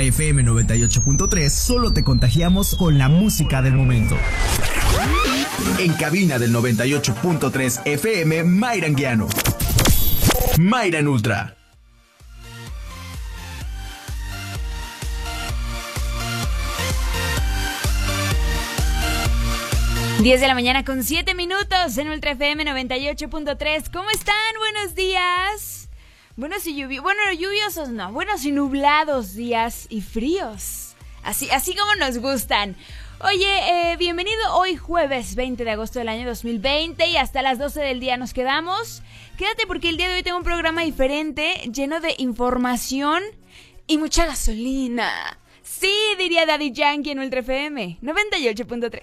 Ultra FM 98.3 solo te contagiamos con la música del momento. En cabina del 98.3 FM, Mayran Guiano. Mayran Ultra. 10 de la mañana con 7 minutos en Ultra FM 98.3. ¿Cómo están? Buenos días. Buenos y lluviosos. Bueno, lluviosos no. Buenos y nublados días y fríos. Así, así como nos gustan. Oye, eh, bienvenido hoy jueves 20 de agosto del año 2020 y hasta las 12 del día nos quedamos. Quédate porque el día de hoy tengo un programa diferente, lleno de información y mucha gasolina. Sí, diría Daddy Yankee en Ultra FM 98.3.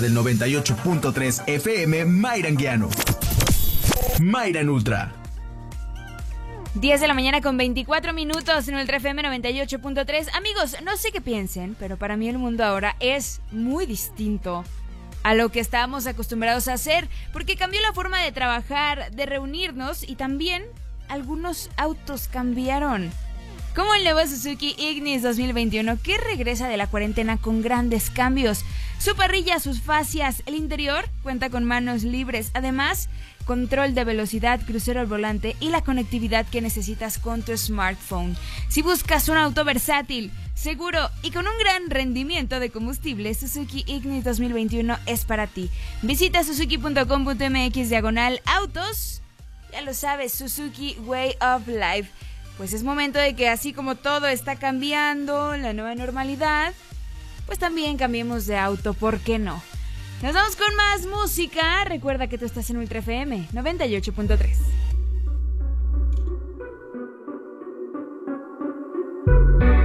del 98.3 FM, Mayran Guiano. Mayran Ultra. 10 de la mañana con 24 minutos en Ultra FM 98.3. Amigos, no sé qué piensen, pero para mí el mundo ahora es muy distinto a lo que estábamos acostumbrados a hacer, porque cambió la forma de trabajar, de reunirnos y también algunos autos cambiaron. Como el nuevo Suzuki Ignis 2021 que regresa de la cuarentena con grandes cambios. Su parrilla, sus fascias, el interior cuenta con manos libres. Además, control de velocidad, crucero al volante y la conectividad que necesitas con tu smartphone. Si buscas un auto versátil, seguro y con un gran rendimiento de combustible, Suzuki Ignis 2021 es para ti. Visita suzuki.com.mx diagonal autos. Ya lo sabes, Suzuki Way of Life pues es momento de que así como todo está cambiando, la nueva normalidad, pues también cambiemos de auto, ¿por qué no? Nos vamos con más música. Recuerda que tú estás en Ultra FM 98.3.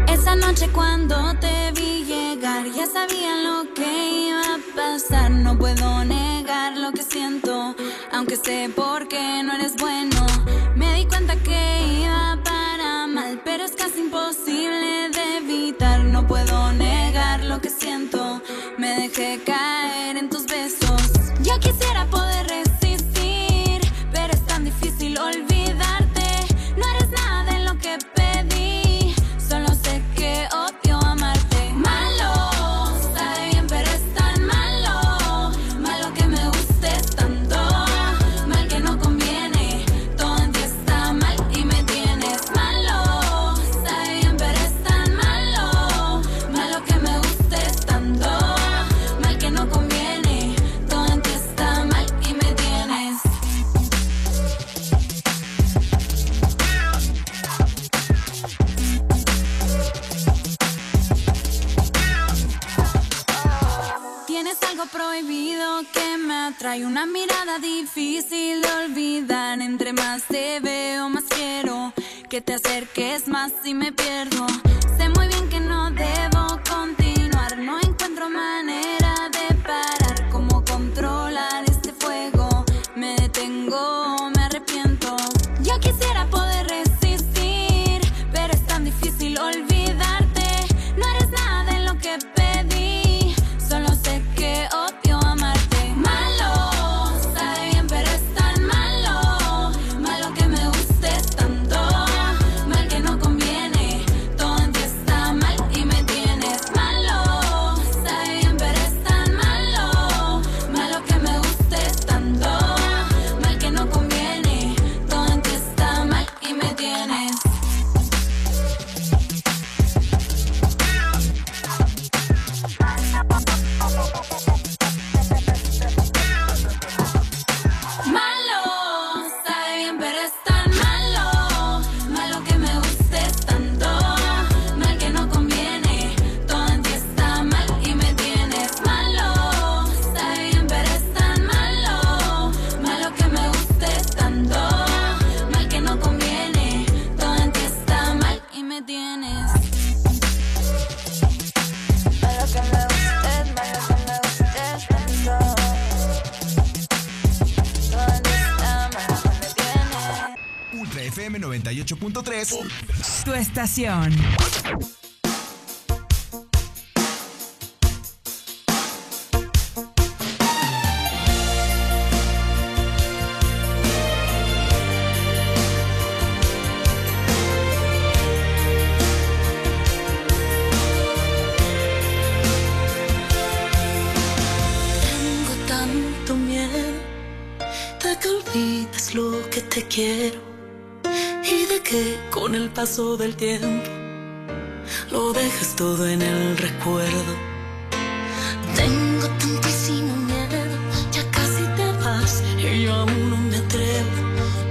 Esa noche cuando te vi llegar, ya sabía lo que iba a pasar. No puedo negar lo que siento, aunque sé por qué no eres bueno. Me di cuenta que iba pero es casi imposible de evitar. No puedo negar lo que siento, me dejé caer te acerques más y me pierdo. Ultra FM 98.3 Tu estación. paso del tiempo, lo dejas todo en el recuerdo. Tengo tantísimo miedo, ya casi te vas y yo aún no me atrevo.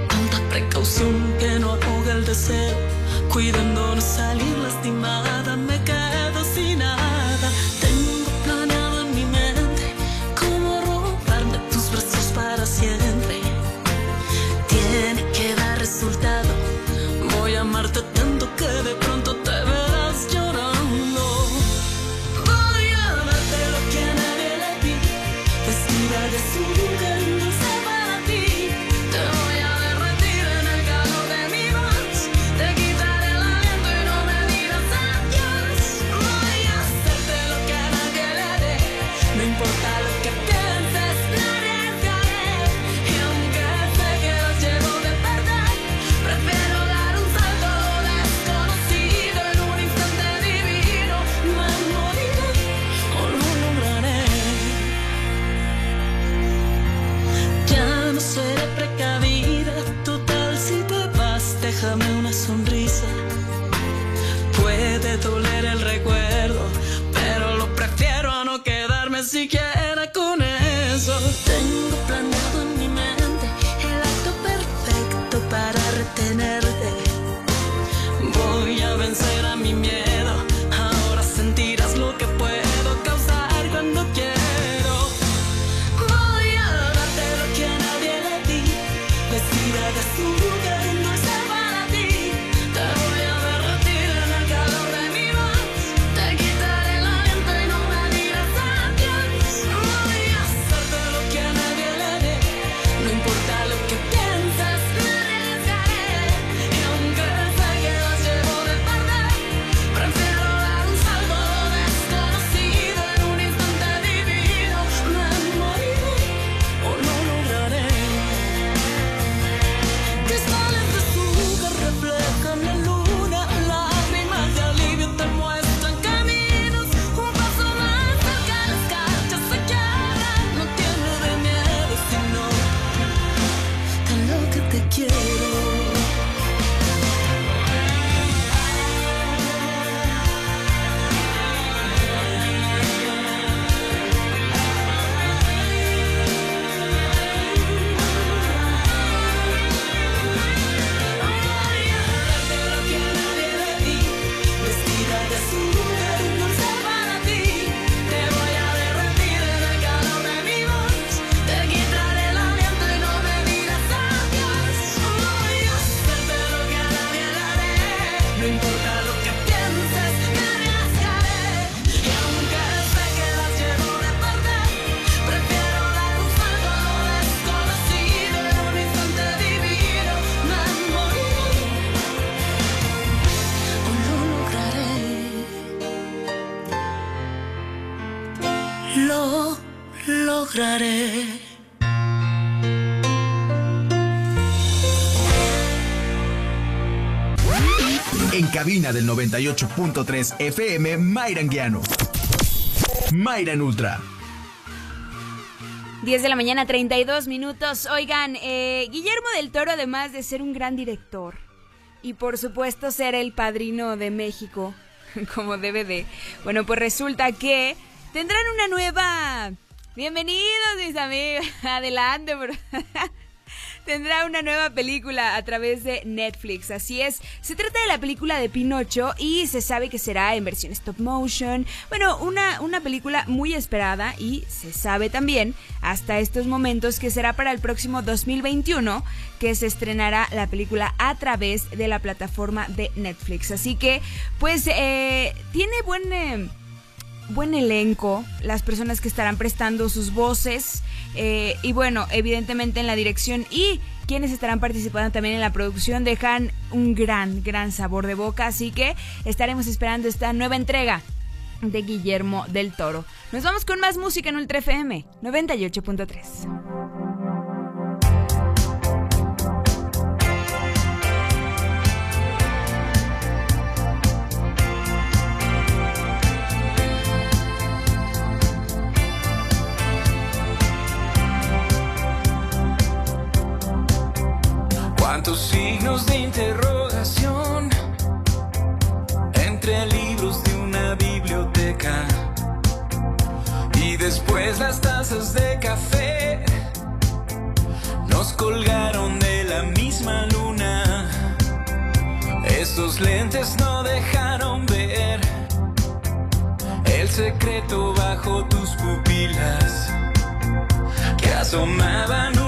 Tanta precaución que no ahoga el deseo, cuidándonos salir lastimados. Cabina del 98.3 FM, Mayra Guiano. Mayra en Ultra. 10 de la mañana, 32 minutos. Oigan, eh, Guillermo del Toro, además de ser un gran director y por supuesto ser el padrino de México, como de. Bueno, pues resulta que tendrán una nueva. Bienvenidos, mis amigos. Adelante, bro. Tendrá una nueva película a través de Netflix, así es. Se trata de la película de Pinocho y se sabe que será en versión stop motion. Bueno, una, una película muy esperada y se sabe también hasta estos momentos que será para el próximo 2021 que se estrenará la película a través de la plataforma de Netflix. Así que, pues, eh, tiene buen... eh, buen elenco, las personas que estarán prestando sus voces eh, y bueno, evidentemente en la dirección y quienes estarán participando también en la producción dejan un gran, gran sabor de boca, así que estaremos esperando esta nueva entrega de Guillermo del Toro. Nos vamos con más música en Ultra FM 98.3. Cuántos signos de interrogación entre libros de una biblioteca y después las tazas de café nos colgaron de la misma luna. Esos lentes no dejaron ver el secreto bajo tus pupilas que asomaban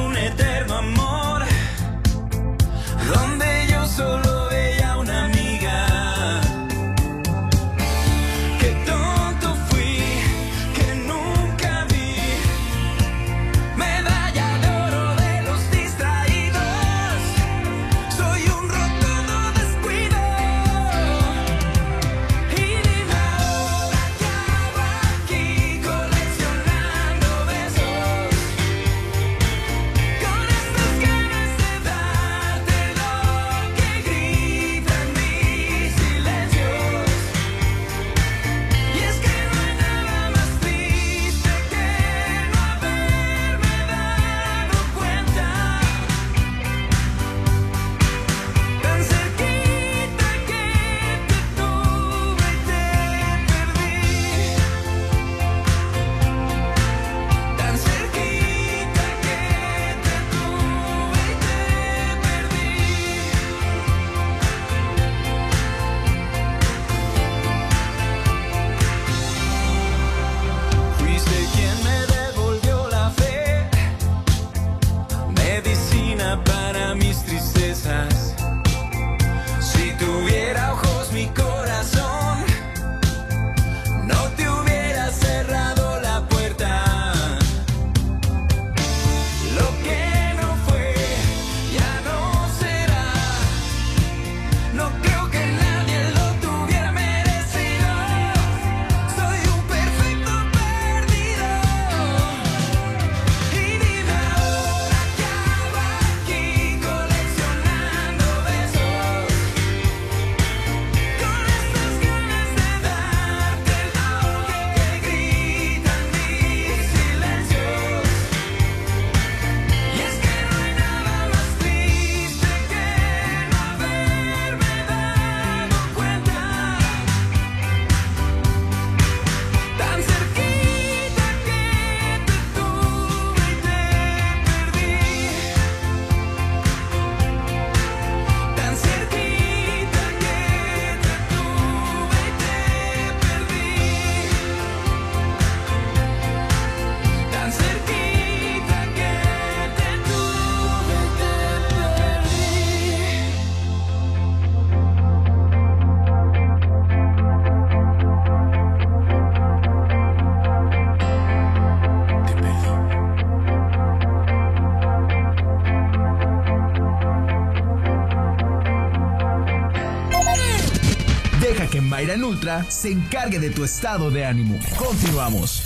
Se encargue de tu estado de ánimo. Continuamos.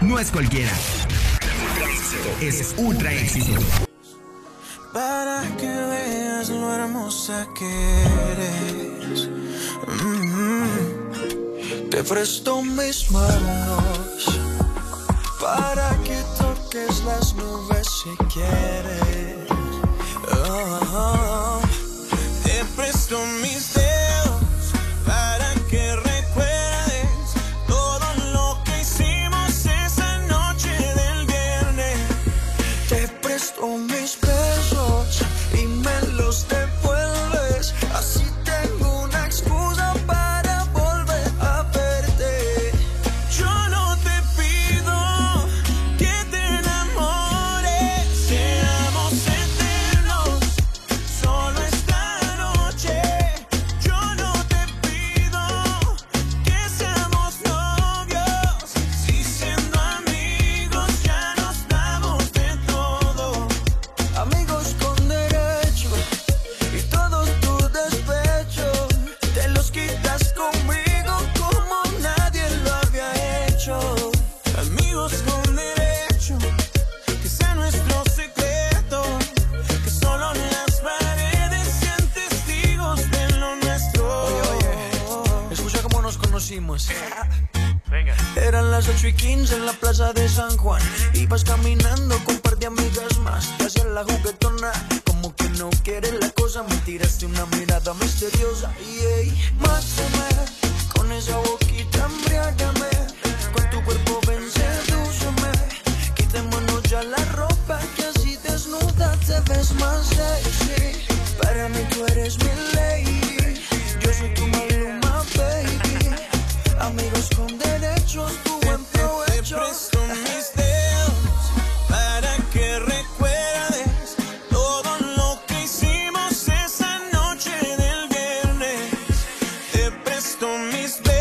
No es cualquiera. Es ultra éxito. Para que veas lo hermosa que eres. Mm-hmm. Te presto mis manos para que toques las nubes si quieres. Oh, oh, oh. Te presto mis 8 en la plaza de San Juan. Ibas caminando con un par de amigas más. Te hacías la juguetona, como que no quieres la cosa. Me tiraste una mirada misteriosa. miss baby.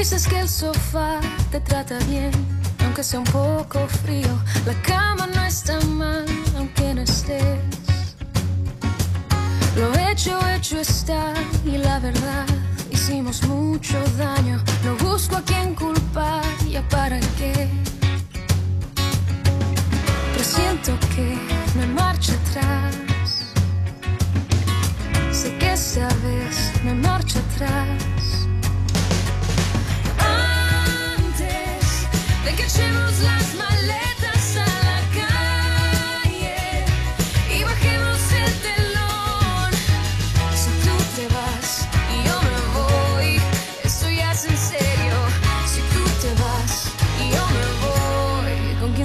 Dices que el sofá te trata bien, aunque sea un poco frío. La cama no está mal, aunque no estés. Lo hecho, hecho está, y la verdad, hicimos mucho daño. No busco a quien culpar, ya para qué. Pero siento que no hay marcha atrás. Sé que esta vez no hay marcha atrás.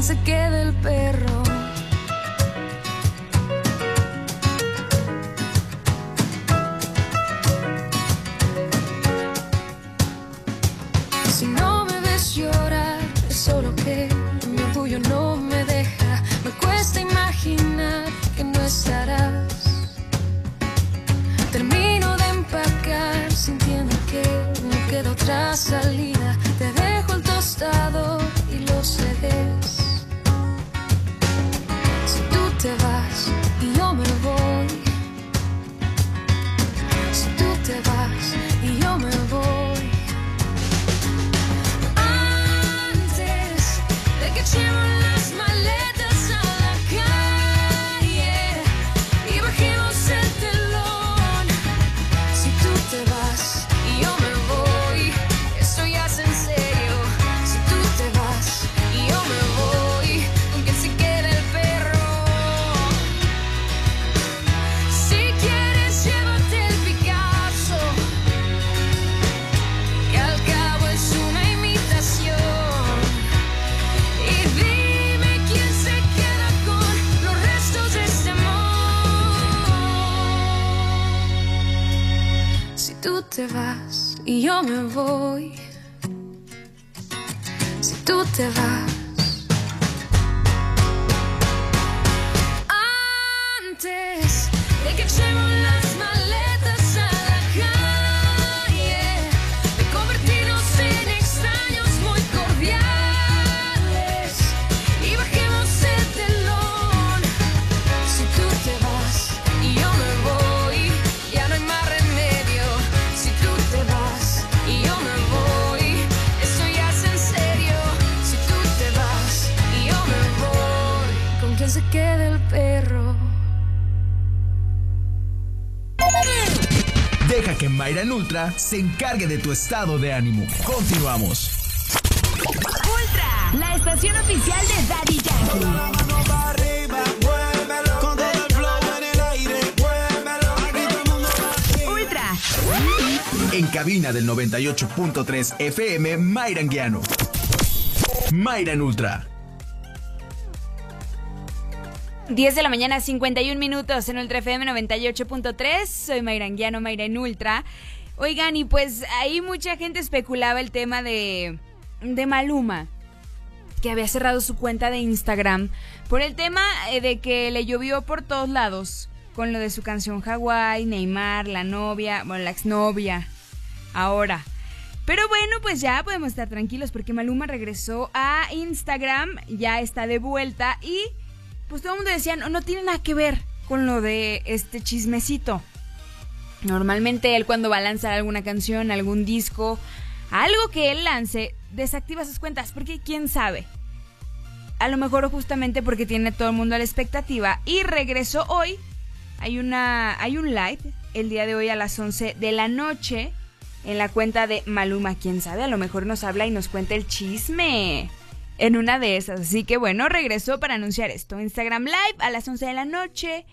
Se queda el perro? Salida. Te dejo el tostado me voy. Si tú te vas. Ultra se encargue de tu estado de ánimo. Continuamos. Ultra. La estación oficial de Daddy Yankee. Ultra. En cabina del 98.3 FM, Mayra Guiano. Mayra Ultra. 10 de la mañana, 51 minutos en Ultra FM 98.3. Soy Mayra Anguiano, Mayra en Ultra. Oigan, y pues ahí mucha gente especulaba el tema de, de Maluma, que había cerrado su cuenta de Instagram por el tema eh, de que le llovió por todos lados con lo de su canción Hawaii, Neymar, la novia, bueno, la exnovia, ahora. Pero bueno, pues ya podemos estar tranquilos porque Maluma regresó a Instagram, ya está de vuelta y pues todo el mundo decía, no, no tiene nada que ver con lo de este chismecito. Normalmente él cuando va a lanzar alguna canción, algún disco, algo que él lance, desactiva sus cuentas, porque quién sabe. A lo mejor justamente porque tiene todo el mundo a la expectativa y regresó hoy. Hay una hay un live el día de hoy a las 11 de la noche en la cuenta de Maluma, quién sabe, a lo mejor nos habla y nos cuenta el chisme en una de esas. Así que bueno, regresó para anunciar esto. Instagram Live a las 11 de la noche.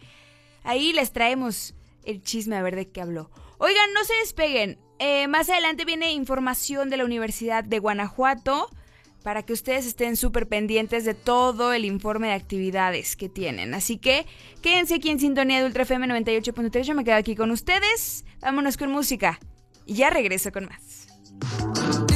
Ahí les traemos el chisme a ver de qué habló. Oigan, no se despeguen. Eh, más adelante viene información de la Universidad de Guanajuato para que ustedes estén súper pendientes de todo el informe de actividades que tienen. Así que quédense aquí en sintonía de Ultra FM 98.3. Yo me quedo aquí con ustedes. Vámonos con música. Y ya regreso con más.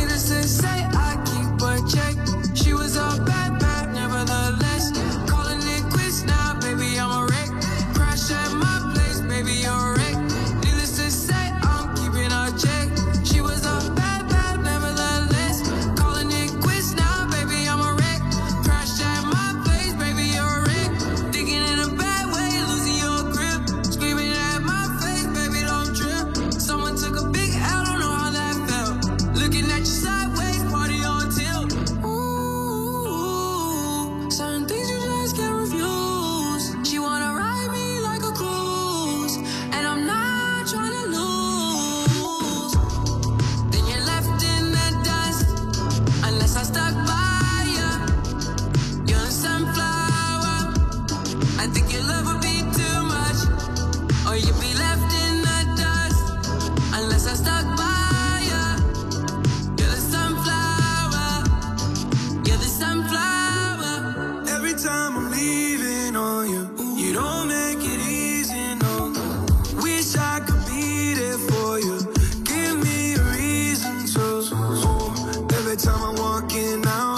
now.